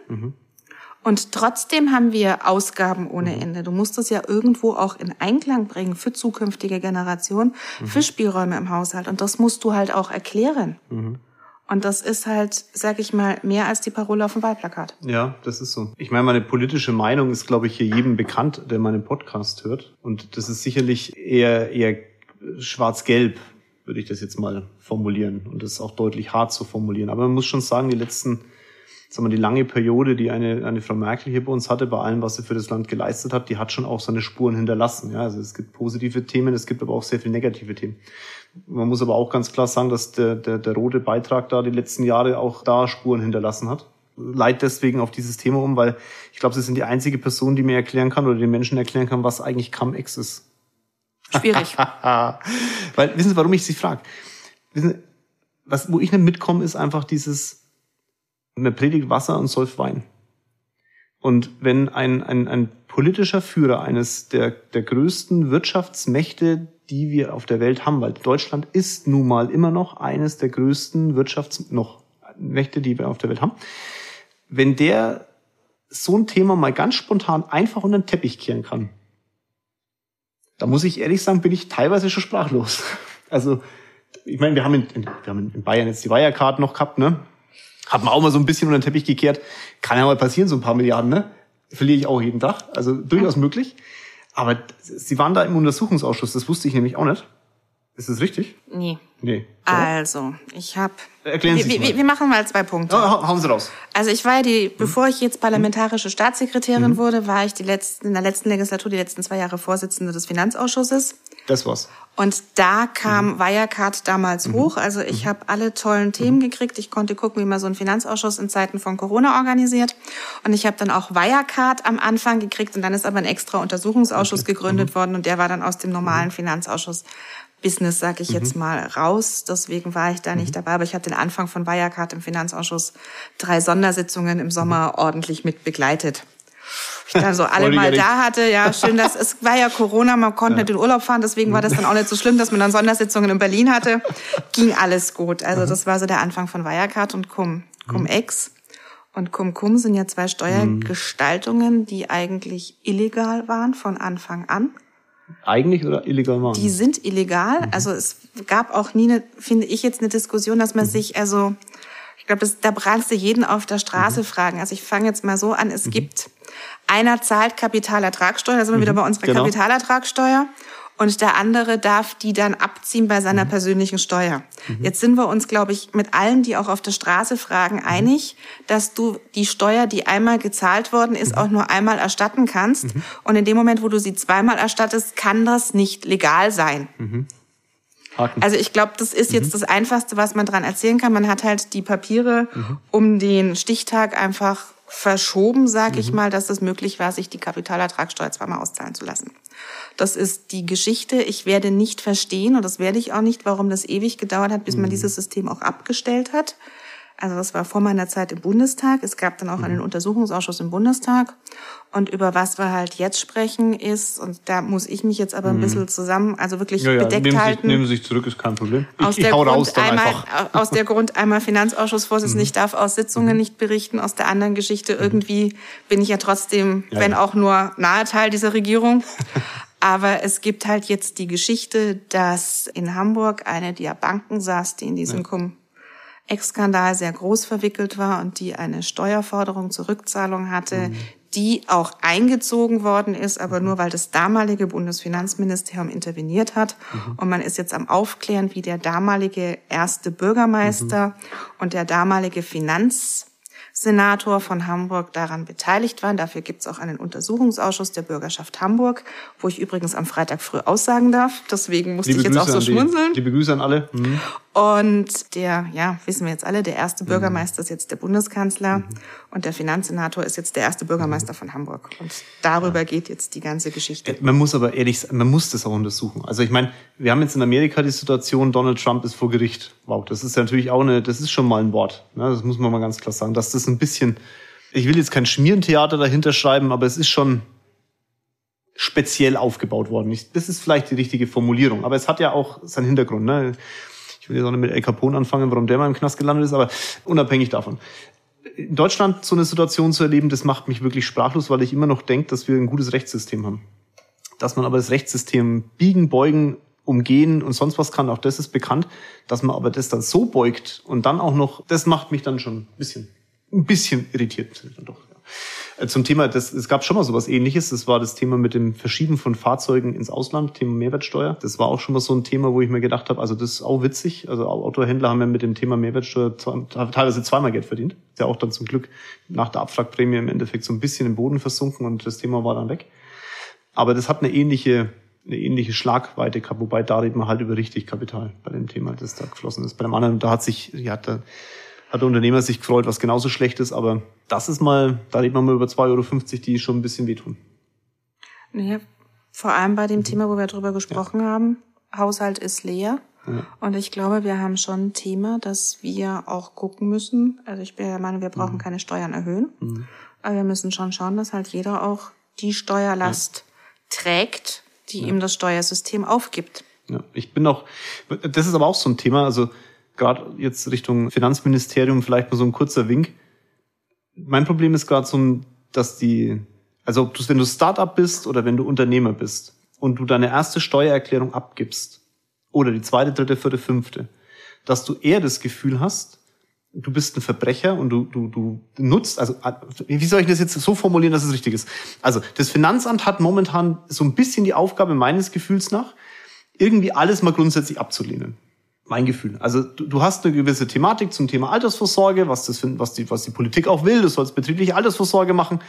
Und trotzdem haben wir Ausgaben ohne mhm. Ende. Du musst es ja irgendwo auch in Einklang bringen für zukünftige Generationen, mhm. für Spielräume im Haushalt. Und das musst du halt auch erklären. Mhm. Und das ist halt, sag ich mal, mehr als die Parole auf dem Wahlplakat. Ja, das ist so. Ich meine, meine politische Meinung ist, glaube ich, hier jedem bekannt, der meinen Podcast hört. Und das ist sicherlich eher, eher schwarz-gelb, würde ich das jetzt mal formulieren. Und das ist auch deutlich hart zu formulieren. Aber man muss schon sagen, die letzten sagen wir, die lange Periode, die eine, eine Frau Merkel hier bei uns hatte, bei allem, was sie für das Land geleistet hat, die hat schon auch seine Spuren hinterlassen. Ja, also es gibt positive Themen, es gibt aber auch sehr viele negative Themen. Man muss aber auch ganz klar sagen, dass der, der, der rote Beitrag da die letzten Jahre auch da Spuren hinterlassen hat. Leid deswegen auf dieses Thema um, weil ich glaube, sie sind die einzige Person, die mir erklären kann oder den Menschen erklären kann, was eigentlich Cum-Ex ist. Schwierig. weil, wissen Sie, warum ich Sie frage? Wissen Sie, was, wo ich nicht mitkomme, ist einfach dieses, man predigt Wasser und säuft Wein. Und wenn ein, ein, ein politischer Führer eines der, der größten Wirtschaftsmächte, die wir auf der Welt haben, weil Deutschland ist nun mal immer noch eines der größten Wirtschafts noch Mächte, die wir auf der Welt haben, wenn der so ein Thema mal ganz spontan einfach unter den Teppich kehren kann, da muss ich ehrlich sagen, bin ich teilweise schon sprachlos. Also, ich meine, wir haben in, in, wir haben in Bayern jetzt die Wirecard noch gehabt, ne? Hat man auch mal so ein bisschen unter den Teppich gekehrt. Kann ja mal passieren, so ein paar Milliarden, ne? Verliere ich auch jeden Tag. Also durchaus möglich. Aber sie waren da im Untersuchungsausschuss, das wusste ich nämlich auch nicht. Ist das richtig? Nee. Nee. So. Also, ich habe. Erklären Sie wir, wir, wir machen mal zwei Punkte. Ja, hauen Sie raus. Also ich war ja die, bevor ich jetzt parlamentarische Staatssekretärin mhm. wurde, war ich die letzten, in der letzten Legislatur die letzten zwei Jahre Vorsitzende des Finanzausschusses. Das war's. Und da kam mhm. Wirecard damals mhm. hoch. Also ich mhm. habe alle tollen Themen mhm. gekriegt. Ich konnte gucken, wie man so einen Finanzausschuss in Zeiten von Corona organisiert. Und ich habe dann auch Wirecard am Anfang gekriegt. Und dann ist aber ein extra Untersuchungsausschuss okay. gegründet mhm. worden. Und der war dann aus dem normalen. Finanzausschuss Business, sag ich jetzt mal, raus. Deswegen war ich da nicht dabei. Aber ich habe den Anfang von Wirecard im Finanzausschuss drei Sondersitzungen im Sommer ordentlich mit begleitet. Ich dann so alle mal da hatte, ja, schön, dass es war ja Corona, man konnte ja. nicht in Urlaub fahren, deswegen war das dann auch nicht so schlimm, dass man dann Sondersitzungen in Berlin hatte. Ging alles gut. Also mhm. das war so der Anfang von Wirecard und Cum, Cum-Ex. Und Cum-Cum sind ja zwei Steuergestaltungen, die eigentlich illegal waren von Anfang an eigentlich oder illegal machen? Die sind illegal. Mhm. Also es gab auch nie, eine, finde ich jetzt, eine Diskussion, dass man mhm. sich, also ich glaube, da brauchst du jeden auf der Straße mhm. fragen. Also ich fange jetzt mal so an, es mhm. gibt, einer zahlt Kapitalertragssteuer, da sind wir wieder mhm. bei unserer genau. Kapitalertragssteuer und der andere darf die dann abziehen bei seiner mhm. persönlichen Steuer. Mhm. Jetzt sind wir uns, glaube ich, mit allen, die auch auf der Straße fragen, mhm. einig, dass du die Steuer, die einmal gezahlt worden ist, mhm. auch nur einmal erstatten kannst. Mhm. Und in dem Moment, wo du sie zweimal erstattest, kann das nicht legal sein. Mhm. Also ich glaube, das ist jetzt das Einfachste, was man dran erzählen kann. Man hat halt die Papiere um den Stichtag einfach verschoben, sag ich mal, dass es möglich war, sich die Kapitalertragssteuer zweimal auszahlen zu lassen. Das ist die Geschichte. Ich werde nicht verstehen, und das werde ich auch nicht, warum das ewig gedauert hat, bis man mhm. dieses System auch abgestellt hat. Also das war vor meiner Zeit im Bundestag. Es gab dann auch einen mhm. Untersuchungsausschuss im Bundestag. Und über was wir halt jetzt sprechen ist, und da muss ich mich jetzt aber ein mhm. bisschen zusammen, also wirklich ja, ja. bedeckt nehmen halten. Nehmen Sie sich zurück, ist kein Problem. Ich, aus der hau Grund raus dann einmal, einfach. Aus der Grund einmal Finanzausschussvorsitzender, mhm. ich darf aus Sitzungen mhm. nicht berichten, aus der anderen Geschichte irgendwie bin ich ja trotzdem, ja, wenn auch nur nahe Teil dieser Regierung. Aber es gibt halt jetzt die Geschichte, dass in Hamburg eine der Banken saß, die in diesem ja. Ex-Skandal sehr groß verwickelt war und die eine Steuerforderung zur Rückzahlung hatte, mhm. die auch eingezogen worden ist, aber mhm. nur weil das damalige Bundesfinanzministerium interveniert hat. Mhm. Und man ist jetzt am Aufklären, wie der damalige erste Bürgermeister mhm. und der damalige Finanz Senator von Hamburg daran beteiligt waren. Dafür gibt es auch einen Untersuchungsausschuss der Bürgerschaft Hamburg, wo ich übrigens am Freitag früh aussagen darf. Deswegen musste Liebe ich jetzt Grüße auch so schmunzeln. Die, liebe Grüße an alle. Mhm. Und der, ja, wissen wir jetzt alle, der erste mhm. Bürgermeister ist jetzt der Bundeskanzler mhm. und der Finanzsenator ist jetzt der erste Bürgermeister von Hamburg. Und darüber geht jetzt die ganze Geschichte. Äh, man muss aber ehrlich sagen, man muss das auch untersuchen. Also ich meine, wir haben jetzt in Amerika die Situation, Donald Trump ist vor Gericht. Wow, das ist ja natürlich auch eine, das ist schon mal ein Wort. Ne? Das muss man mal ganz klar sagen, dass das ein bisschen, ich will jetzt kein Schmierentheater dahinter schreiben, aber es ist schon speziell aufgebaut worden. Das ist vielleicht die richtige Formulierung, aber es hat ja auch seinen Hintergrund. Ne? Will jetzt auch nicht mit El Capone anfangen, warum der mal im Knast gelandet ist, aber unabhängig davon. In Deutschland so eine Situation zu erleben, das macht mich wirklich sprachlos, weil ich immer noch denke, dass wir ein gutes Rechtssystem haben. Dass man aber das Rechtssystem biegen, beugen, umgehen und sonst was kann, auch das ist bekannt. Dass man aber das dann so beugt und dann auch noch, das macht mich dann schon ein bisschen, ein bisschen irritiert. Doch, ja. Zum Thema, das, es gab schon mal sowas ähnliches. Das war das Thema mit dem Verschieben von Fahrzeugen ins Ausland, Thema Mehrwertsteuer. Das war auch schon mal so ein Thema, wo ich mir gedacht habe, also das ist auch witzig. Also Autohändler haben ja mit dem Thema Mehrwertsteuer teilweise zweimal Geld verdient. Ist ja auch dann zum Glück nach der Abfragprämie im Endeffekt so ein bisschen im Boden versunken und das Thema war dann weg. Aber das hat eine ähnliche eine ähnliche Schlagweite gehabt, wobei da reden wir halt über richtig Kapital bei dem Thema, das da geflossen ist. Bei dem anderen, da hat sich, ja, da hat der Unternehmer sich gefreut, was genauso schlecht ist, aber das ist mal, da redet man mal über 2,50 Euro, die schon ein bisschen wehtun. Naja, vor allem bei dem Thema, wo wir drüber gesprochen ja. haben, Haushalt ist leer. Ja. Und ich glaube, wir haben schon ein Thema, dass wir auch gucken müssen. Also ich bin der Meinung, wir brauchen mhm. keine Steuern erhöhen. Mhm. Aber wir müssen schon schauen, dass halt jeder auch die Steuerlast ja. trägt, die ihm das Steuersystem aufgibt. Ja, ich bin auch, das ist aber auch so ein Thema, also gerade jetzt Richtung Finanzministerium vielleicht mal so ein kurzer Wink. Mein Problem ist gerade so, dass die, also ob du, wenn du Startup bist oder wenn du Unternehmer bist und du deine erste Steuererklärung abgibst oder die zweite, dritte, vierte, fünfte, dass du eher das Gefühl hast, du bist ein Verbrecher und du, du, du nutzt, also wie soll ich das jetzt so formulieren, dass es richtig ist? Also das Finanzamt hat momentan so ein bisschen die Aufgabe meines Gefühls nach, irgendwie alles mal grundsätzlich abzulehnen. Mein Gefühl. Also du, du hast eine gewisse Thematik zum Thema Altersvorsorge, was das was die was die Politik auch will. Du sollst betriebliche Altersvorsorge machen.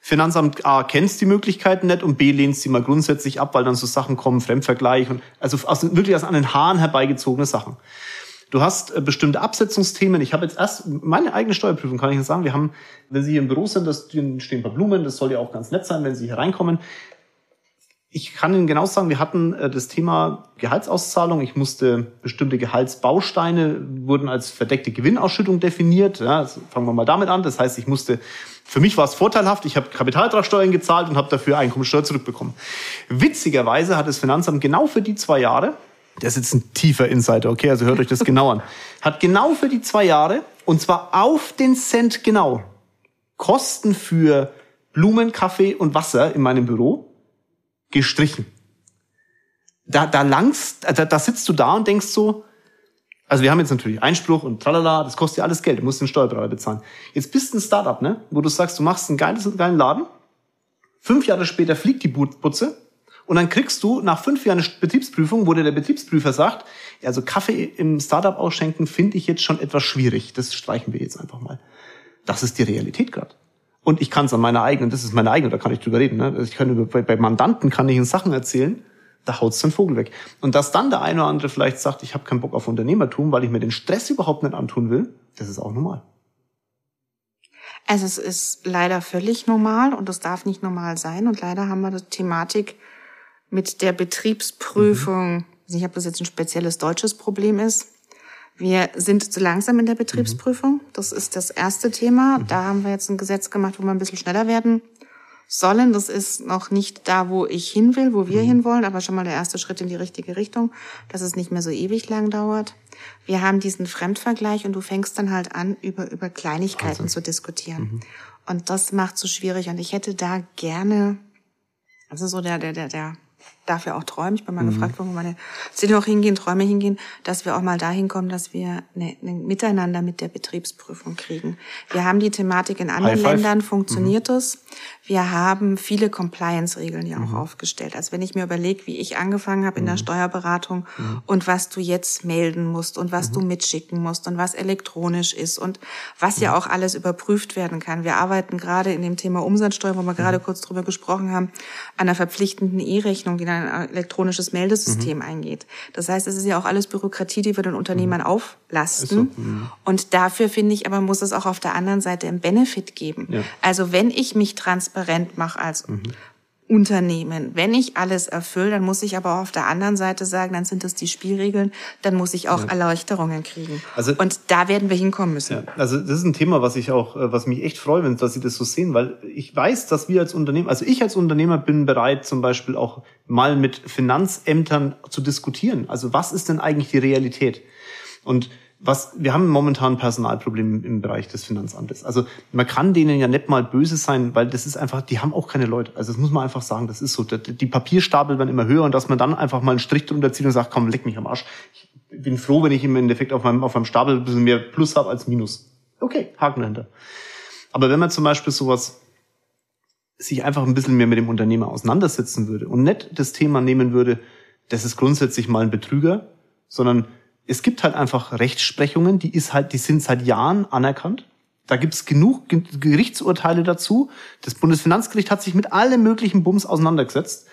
Finanzamt A kennst die Möglichkeiten nicht und B lehnt sie mal grundsätzlich ab, weil dann so Sachen kommen, Fremdvergleich und also aus, wirklich aus an den Haaren herbeigezogene Sachen. Du hast äh, bestimmte Absetzungsthemen. Ich habe jetzt erst meine eigene Steuerprüfung, kann ich Ihnen sagen. Wir haben, wenn Sie hier im Büro sind, das stehen ein paar Blumen. Das soll ja auch ganz nett sein, wenn Sie hier reinkommen. Ich kann Ihnen genau sagen, wir hatten äh, das Thema Gehaltsauszahlung. Ich musste bestimmte Gehaltsbausteine wurden als verdeckte Gewinnausschüttung definiert. Ja, also fangen wir mal damit an. Das heißt, ich musste für mich war es vorteilhaft. Ich habe Kapitaltragsteuern gezahlt und habe dafür Einkommensteuer zurückbekommen. Witzigerweise hat das Finanzamt genau für die zwei Jahre, der ist jetzt ein tiefer Insider, okay, also hört euch das genau an, hat genau für die zwei Jahre und zwar auf den Cent genau Kosten für Blumen, Kaffee und Wasser in meinem Büro gestrichen. Da, da langst, da, da sitzt du da und denkst so, also wir haben jetzt natürlich Einspruch und tralala, das kostet ja alles Geld, du musst den Steuerberater bezahlen. Jetzt bist du ein Startup, ne, wo du sagst, du machst einen geiles, einen geilen Laden, fünf Jahre später fliegt die Putze und dann kriegst du nach fünf Jahren eine Betriebsprüfung, wo dir der Betriebsprüfer sagt, also Kaffee im Startup ausschenken finde ich jetzt schon etwas schwierig, das streichen wir jetzt einfach mal. Das ist die Realität gerade. Und ich kann es an meiner eigenen, das ist meine eigene, da kann ich drüber reden. Ne? Ich kann über, bei, bei Mandanten kann ich ihnen Sachen erzählen, da haut's den Vogel weg. Und dass dann der eine oder andere vielleicht sagt, ich habe keinen Bock auf Unternehmertum, weil ich mir den Stress überhaupt nicht antun will, das ist auch normal. Also es ist leider völlig normal und es darf nicht normal sein. Und leider haben wir die Thematik mit der Betriebsprüfung, mhm. ich weiß nicht, ob das jetzt ein spezielles deutsches Problem ist, wir sind zu langsam in der Betriebsprüfung. Das ist das erste Thema. Mhm. Da haben wir jetzt ein Gesetz gemacht, wo wir ein bisschen schneller werden sollen. Das ist noch nicht da, wo ich hin will, wo wir mhm. hinwollen, aber schon mal der erste Schritt in die richtige Richtung, dass es nicht mehr so ewig lang dauert. Wir haben diesen Fremdvergleich und du fängst dann halt an, über, über Kleinigkeiten also. zu diskutieren. Mhm. Und das macht so schwierig. Und ich hätte da gerne, also so der, der, der, der darf ja auch träumen. Ich bin mal mhm. gefragt worden, wo meine Ziele auch hingehen, Träume hingehen, dass wir auch mal dahin kommen, dass wir eine, eine Miteinander mit der Betriebsprüfung kriegen. Wir haben die Thematik in anderen Ländern, funktioniert mhm. es. Wir haben viele Compliance-Regeln ja auch mhm. aufgestellt. Also wenn ich mir überlege, wie ich angefangen habe in der mhm. Steuerberatung mhm. und was du jetzt melden musst und was du mhm. mitschicken musst und was elektronisch ist und was ja auch alles überprüft werden kann. Wir arbeiten gerade in dem Thema Umsatzsteuer, wo wir gerade kurz drüber gesprochen haben, an einer verpflichtenden E-Rechnung, die ein elektronisches Meldesystem mhm. eingeht. Das heißt, es ist ja auch alles Bürokratie, die wir den Unternehmern mhm. auflasten. So. Mhm. Und dafür finde ich, aber muss es auch auf der anderen Seite einen Benefit geben. Ja. Also wenn ich mich transparent mache als mhm. Unternehmen. Wenn ich alles erfülle, dann muss ich aber auch auf der anderen Seite sagen, dann sind das die Spielregeln, dann muss ich auch ja. Erleichterungen kriegen. Also, und da werden wir hinkommen müssen. Ja, also das ist ein Thema, was ich auch, äh, was mich echt freue, wenn dass Sie das so sehen, weil ich weiß, dass wir als Unternehmen, also ich als Unternehmer bin bereit, zum Beispiel auch mal mit Finanzämtern zu diskutieren. Also was ist denn eigentlich die Realität? Und was, wir haben momentan ein Personalproblem im Bereich des Finanzamtes. Also man kann denen ja nicht mal böse sein, weil das ist einfach, die haben auch keine Leute. Also das muss man einfach sagen, das ist so. Die Papierstapel werden immer höher und dass man dann einfach mal einen Strich drunter zieht und sagt, komm, leck mich am Arsch. Ich bin froh, wenn ich im Endeffekt auf meinem, auf meinem Stapel ein bisschen mehr Plus habe als Minus. Okay, Haken dahinter. Aber wenn man zum Beispiel sowas sich einfach ein bisschen mehr mit dem Unternehmer auseinandersetzen würde und nicht das Thema nehmen würde, das ist grundsätzlich mal ein Betrüger, sondern es gibt halt einfach Rechtsprechungen, die ist halt, die sind seit Jahren anerkannt. Da gibt's genug Gerichtsurteile dazu. Das Bundesfinanzgericht hat sich mit allem möglichen Bums auseinandergesetzt.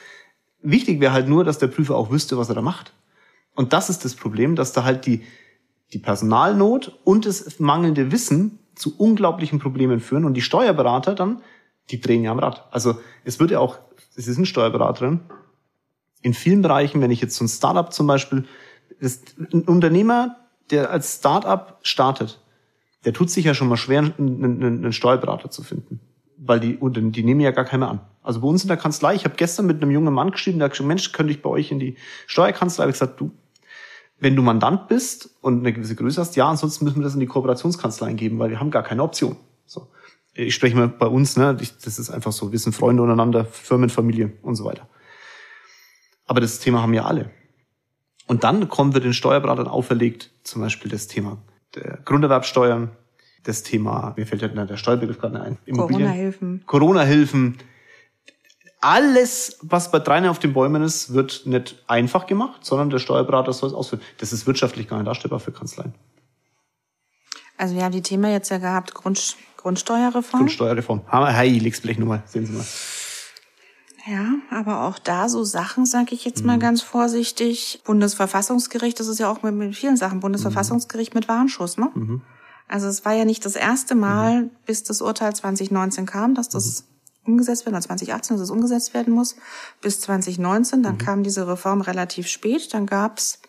Wichtig wäre halt nur, dass der Prüfer auch wüsste, was er da macht. Und das ist das Problem, dass da halt die, die Personalnot und das mangelnde Wissen zu unglaublichen Problemen führen und die Steuerberater dann, die drehen ja am Rad. Also es wird ja auch, es ist ein Steuerberaterin. In vielen Bereichen, wenn ich jetzt so ein Startup zum Beispiel das, ein Unternehmer, der als Start-up startet, der tut sich ja schon mal schwer, einen, einen, einen Steuerberater zu finden. Weil die, die nehmen ja gar keine an. Also bei uns in der Kanzlei, ich habe gestern mit einem jungen Mann geschrieben, der hat gesagt, Mensch, könnte ich bei euch in die Steuerkanzlei? Ich gesagt, du, wenn du Mandant bist und eine gewisse Größe hast, ja, ansonsten müssen wir das in die Kooperationskanzlei geben, weil wir haben gar keine Option. So. Ich spreche mal bei uns, ne, das ist einfach so, wir sind Freunde untereinander, Firmenfamilie und so weiter. Aber das Thema haben ja alle. Und dann kommen wir den Steuerberatern auferlegt, zum Beispiel das Thema der Grunderwerbsteuern, das Thema, mir fällt ja der Steuerbegriff gerade ein, Corona-Hilfen. Corona-Hilfen. Alles, was bei dreien auf den Bäumen ist, wird nicht einfach gemacht, sondern der Steuerberater soll es ausführen. Das ist wirtschaftlich gar nicht darstellbar für Kanzleien. Also wir haben die Thema jetzt ja gehabt, Grund, Grundsteuerreform. Grundsteuerreform. Heiligspblech mal, sehen Sie mal. Ja, aber auch da so Sachen, sage ich jetzt mal mhm. ganz vorsichtig. Bundesverfassungsgericht, das ist ja auch mit, mit vielen Sachen, Bundesverfassungsgericht mit Warnschuss, ne? Mhm. Also es war ja nicht das erste Mal, mhm. bis das Urteil 2019 kam, dass das mhm. umgesetzt werden, oder 2018, dass es umgesetzt werden muss, bis 2019. Dann mhm. kam diese Reform relativ spät. Dann gab's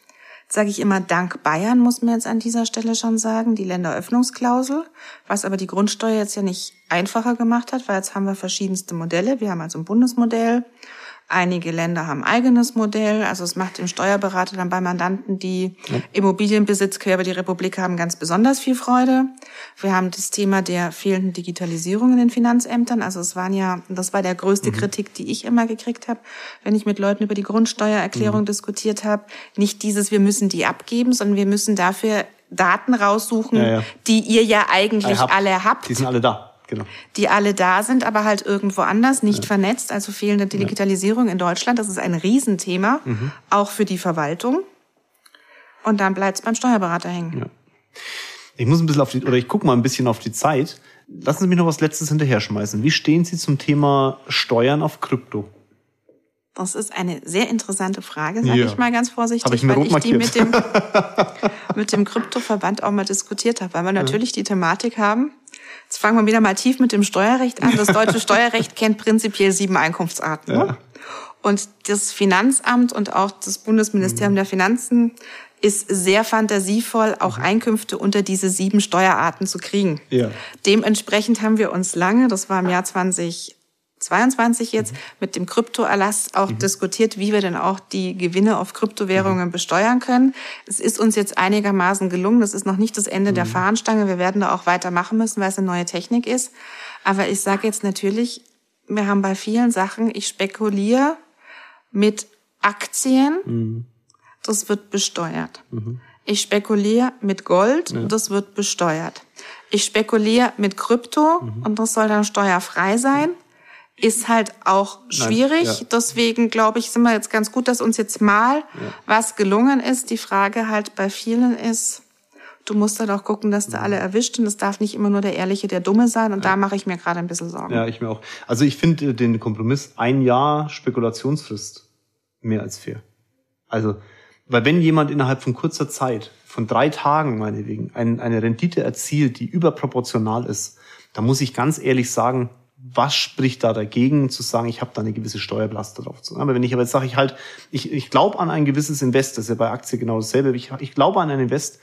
sage ich immer, dank Bayern muss man jetzt an dieser Stelle schon sagen, die Länderöffnungsklausel, was aber die Grundsteuer jetzt ja nicht einfacher gemacht hat, weil jetzt haben wir verschiedenste Modelle. Wir haben also ein Bundesmodell, Einige Länder haben eigenes Modell. Also es macht dem Steuerberater dann bei Mandanten, die ja. Immobilienbesitz quer über die Republik haben, ganz besonders viel Freude. Wir haben das Thema der fehlenden Digitalisierung in den Finanzämtern. Also es waren ja, das war der größte mhm. Kritik, die ich immer gekriegt habe, wenn ich mit Leuten über die Grundsteuererklärung mhm. diskutiert habe. Nicht dieses, wir müssen die abgeben, sondern wir müssen dafür Daten raussuchen, ja, ja. die ihr ja eigentlich hab, alle habt. Die sind alle da genau. die alle da sind, aber halt irgendwo anders, nicht ja. vernetzt, also fehlende Digitalisierung ja. in Deutschland. Das ist ein Riesenthema, mhm. auch für die Verwaltung. Und dann bleibt es beim Steuerberater hängen. Ja. Ich muss ein bisschen auf die, oder ich gucke mal ein bisschen auf die Zeit. Lassen Sie mich noch was Letztes hinterher schmeißen. Wie stehen Sie zum Thema Steuern auf Krypto? Das ist eine sehr interessante Frage, sage ja. ich mal ganz vorsichtig, Hab ich mir weil ich die mit dem, mit dem Kryptoverband auch mal diskutiert habe, weil wir natürlich die Thematik haben, Jetzt fangen wir wieder mal tief mit dem Steuerrecht an. Das deutsche Steuerrecht kennt prinzipiell sieben Einkunftsarten. Ja. Und das Finanzamt und auch das Bundesministerium mhm. der Finanzen ist sehr fantasievoll, auch mhm. Einkünfte unter diese sieben Steuerarten zu kriegen. Ja. Dementsprechend haben wir uns lange, das war im Jahr 20 22 jetzt mhm. mit dem Kryptoerlass auch mhm. diskutiert, wie wir denn auch die Gewinne auf Kryptowährungen mhm. besteuern können. Es ist uns jetzt einigermaßen gelungen. Das ist noch nicht das Ende der mhm. Fahnenstange. Wir werden da auch weitermachen müssen, weil es eine neue Technik ist. Aber ich sage jetzt natürlich, wir haben bei vielen Sachen, ich spekuliere mit Aktien, Mhm. das wird besteuert. Ich spekuliere mit Gold, das wird besteuert. Ich spekuliere mit Krypto Mhm. und das soll dann steuerfrei sein. Ist halt auch schwierig. ja. Deswegen glaube ich, sind wir jetzt ganz gut, dass uns jetzt mal was gelungen ist. Die Frage halt bei vielen ist, du musst halt auch gucken, dass Mhm. du alle erwischt und es darf nicht immer nur der Ehrliche, der Dumme sein. Und da mache ich mir gerade ein bisschen Sorgen. Ja, ich mir auch. Also ich finde den Kompromiss ein Jahr Spekulationsfrist mehr als fair. Also, weil wenn jemand innerhalb von kurzer Zeit, von drei Tagen meinetwegen, ein, eine Rendite erzielt, die überproportional ist, dann muss ich ganz ehrlich sagen, was spricht da dagegen, zu sagen, ich habe da eine gewisse Steuerbelastung drauf zu. Aber wenn ich aber jetzt sage, ich halt, ich, ich glaube an ein gewisses Invest, das ist ja bei Aktien genau dasselbe, ich, ich glaube an ein Invest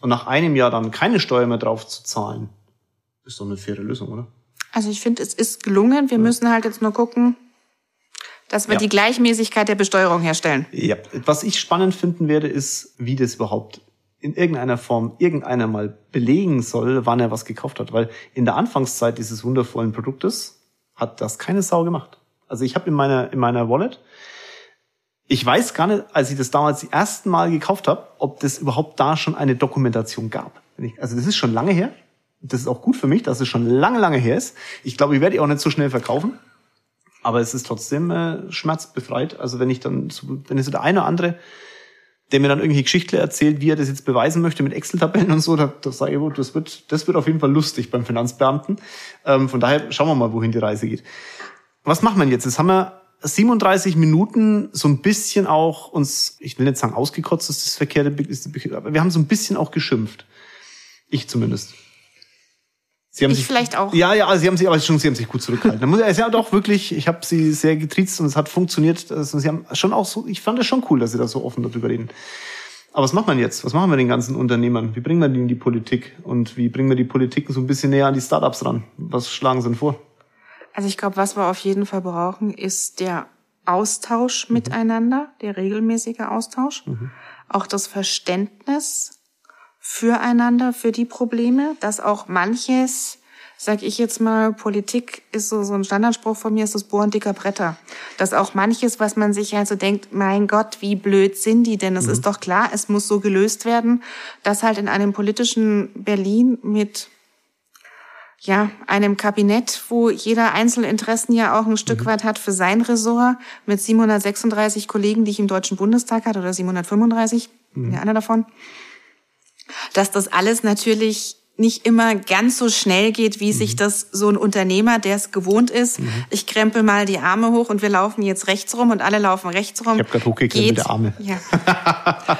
und nach einem Jahr dann keine Steuer mehr drauf zu zahlen, ist doch eine faire Lösung, oder? Also ich finde, es ist gelungen. Wir müssen halt jetzt nur gucken, dass wir Ja. die Gleichmäßigkeit der Besteuerung herstellen. Ja, was ich spannend finden werde, ist, wie das überhaupt in irgendeiner Form irgendeiner mal belegen soll, wann er was gekauft hat. Weil in der Anfangszeit dieses wundervollen Produktes hat das keine Sau gemacht. Also ich habe in meiner, in meiner Wallet, ich weiß gar nicht, als ich das damals die ersten Mal gekauft habe, ob das überhaupt da schon eine Dokumentation gab. Also das ist schon lange her. Das ist auch gut für mich, dass es schon lange, lange her ist. Ich glaube, ich werde die auch nicht so schnell verkaufen. Aber es ist trotzdem äh, schmerzbefreit. Also wenn ich dann, wenn es so der eine oder andere, der mir dann irgendwelche Geschichten erzählt, wie er das jetzt beweisen möchte mit Excel-Tabellen und so, da, da sage ich, oh, das wird, das wird auf jeden Fall lustig beim Finanzbeamten. Ähm, von daher schauen wir mal, wohin die Reise geht. Was machen wir jetzt? Jetzt haben wir 37 Minuten so ein bisschen auch uns, ich will nicht sagen ausgekotzt, das ist das verkehrte, aber wir haben so ein bisschen auch geschimpft. Ich zumindest. Sie haben Ich sich, vielleicht auch. Ja, ja, sie haben sich, aber schon, sie haben sich gut zurückgehalten. Sie haben doch wirklich, ich habe sie sehr getriezt und es hat funktioniert. Also sie haben schon auch so, ich fand es schon cool, dass sie da so offen darüber reden. Aber was macht man jetzt? Was machen wir den ganzen Unternehmern? Wie bringen wir die in die Politik? Und wie bringen wir die Politik so ein bisschen näher an die Startups ran? Was schlagen sie denn vor? Also ich glaube, was wir auf jeden Fall brauchen, ist der Austausch Mhm. miteinander, der regelmäßige Austausch, auch das Verständnis füreinander, für die Probleme, dass auch manches, sag ich jetzt mal, Politik ist so, so ein Standardspruch von mir, ist das Bohren dicker Bretter. Dass auch manches, was man sich halt so denkt, mein Gott, wie blöd sind die denn? Es ist doch klar, es muss so gelöst werden, dass halt in einem politischen Berlin mit ja, einem Kabinett, wo jeder Einzelinteressen ja auch ein Stück weit hat für sein Ressort, mit 736 Kollegen, die ich im Deutschen Bundestag hatte, oder 735, bin ja einer davon, dass das alles natürlich nicht immer ganz so schnell geht, wie sich das so ein Unternehmer, der es gewohnt ist. Ich krempel mal die Arme hoch und wir laufen jetzt rechts rum und alle laufen rechts rum. Ich hab grad hochgekrempelte Arme. Ja.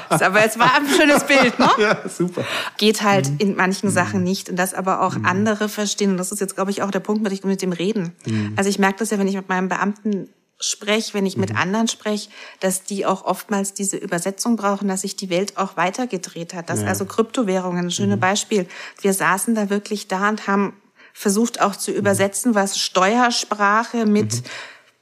aber es war ein schönes Bild, ne? Ja, super. geht halt in manchen Sachen nicht und das aber auch andere verstehen. Und das ist jetzt, glaube ich, auch der Punkt mit, mit dem Reden. Also ich merke das ja, wenn ich mit meinem Beamten spreche, wenn ich mit anderen spreche, dass die auch oftmals diese Übersetzung brauchen, dass sich die Welt auch weitergedreht hat. Dass Ja. also Kryptowährungen, ein schönes Beispiel. Wir saßen da wirklich da und haben versucht auch zu übersetzen, was Steuersprache mit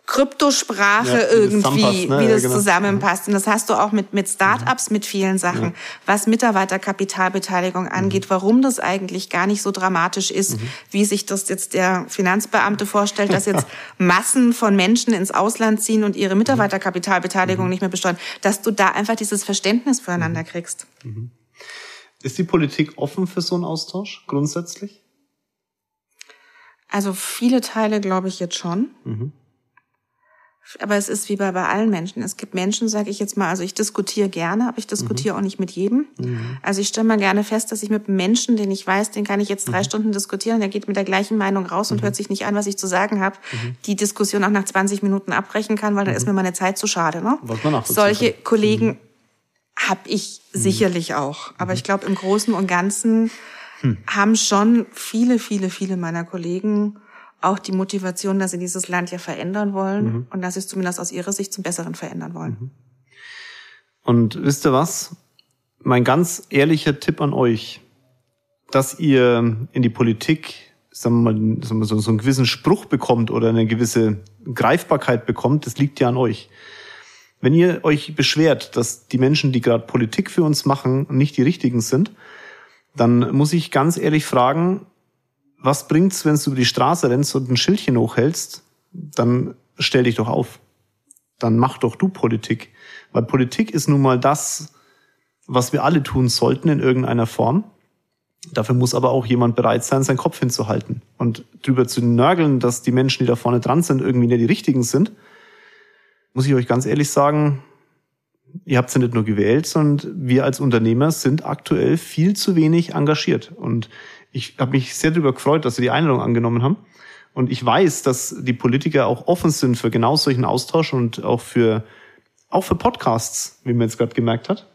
Kryptosprache Ja, irgendwie, ne? wie Ja, das genau. zusammenpasst. Und das hast du auch mit, mit Startups, mit vielen Sachen, was Mitarbeiterkapitalbeteiligung angeht, warum das eigentlich gar nicht so dramatisch ist, wie sich das jetzt der Finanzbeamte vorstellt, dass jetzt Massen von Menschen ins Ausland ziehen und ihre Mitarbeiterkapitalbeteiligung nicht mehr besteuern, dass du da einfach dieses Verständnis füreinander kriegst. Ist die Politik offen für so einen Austausch grundsätzlich? Also viele Teile glaube ich jetzt schon. Aber es ist wie bei, bei allen Menschen. Es gibt Menschen, sage ich jetzt mal, also ich diskutiere gerne, aber ich diskutiere auch nicht mit jedem. Also ich stelle mal gerne fest, dass ich mit einem Menschen, den ich weiß, den kann ich jetzt drei Stunden diskutieren, der geht mit der gleichen Meinung raus und hört sich nicht an, was ich zu sagen habe, die Diskussion auch nach 20 Minuten abbrechen kann, weil dann ist mir meine Zeit zu schade. Ne? Was man nachvollziehen Solche kann. Kollegen habe ich sicherlich auch. Aber ich glaube, im Großen und Ganzen haben schon viele, viele, viele meiner Kollegen auch die Motivation, dass sie dieses Land ja verändern wollen und dass sie es zumindest aus ihrer Sicht zum Besseren verändern wollen. Und wisst ihr was? Mein ganz ehrlicher Tipp an euch, dass ihr in die Politik, sagen wir mal, sagen wir so, so einen gewissen Spruch bekommt oder eine gewisse Greifbarkeit bekommt, das liegt ja an euch. Wenn ihr euch beschwert, dass die Menschen, die gerade Politik für uns machen, nicht die richtigen sind, dann muss ich ganz ehrlich fragen, was bringt's, wenn du über die Straße rennst und ein Schildchen hochhältst? Dann stell dich doch auf. dann mach doch du Politik. Weil Politik ist nun mal das, was wir alle tun sollten in irgendeiner Form. Dafür muss aber auch jemand bereit sein, seinen Kopf hinzuhalten. Und drüber zu nörgeln, dass die Menschen, die da vorne dran sind, irgendwie nicht die richtigen sind, muss ich euch ganz ehrlich sagen, ihr habt sie nicht nur gewählt, sondern wir als Unternehmer sind aktuell viel zu wenig engagiert. Und ich habe mich sehr darüber gefreut, dass sie die Einladung angenommen haben. Und ich weiß, dass die Politiker auch offen sind für genau solchen Austausch und auch für, auch für Podcasts, wie man jetzt gerade gemerkt hat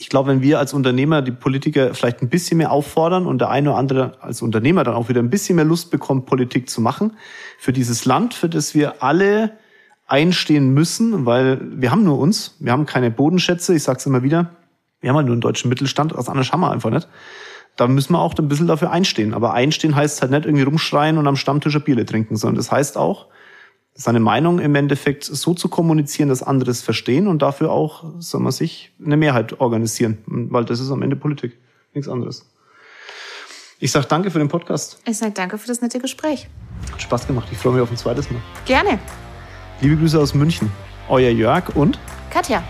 ich glaube, wenn wir als Unternehmer die Politiker vielleicht ein bisschen mehr auffordern und der eine oder andere als Unternehmer dann auch wieder ein bisschen mehr Lust bekommt, Politik zu machen, für dieses Land, für das wir alle einstehen müssen, weil wir haben nur uns, wir haben keine Bodenschätze, ich sage es immer wieder, wir haben halt nur einen deutschen Mittelstand, was anderes haben wir einfach nicht. Da müssen wir auch ein bisschen dafür einstehen. Aber einstehen heißt halt nicht irgendwie rumschreien und am Stammtisch ein Bier trinken, sondern das heißt auch, seine Meinung im Endeffekt so zu kommunizieren, dass andere es verstehen und dafür auch, soll man sich eine Mehrheit organisieren, weil das ist am Ende Politik, nichts anderes. Ich sage danke für den Podcast. Ich sage danke für das nette Gespräch. Hat Spaß gemacht. Ich freue mich auf ein zweites Mal. Gerne. Liebe Grüße aus München. Euer Jörg und Katja.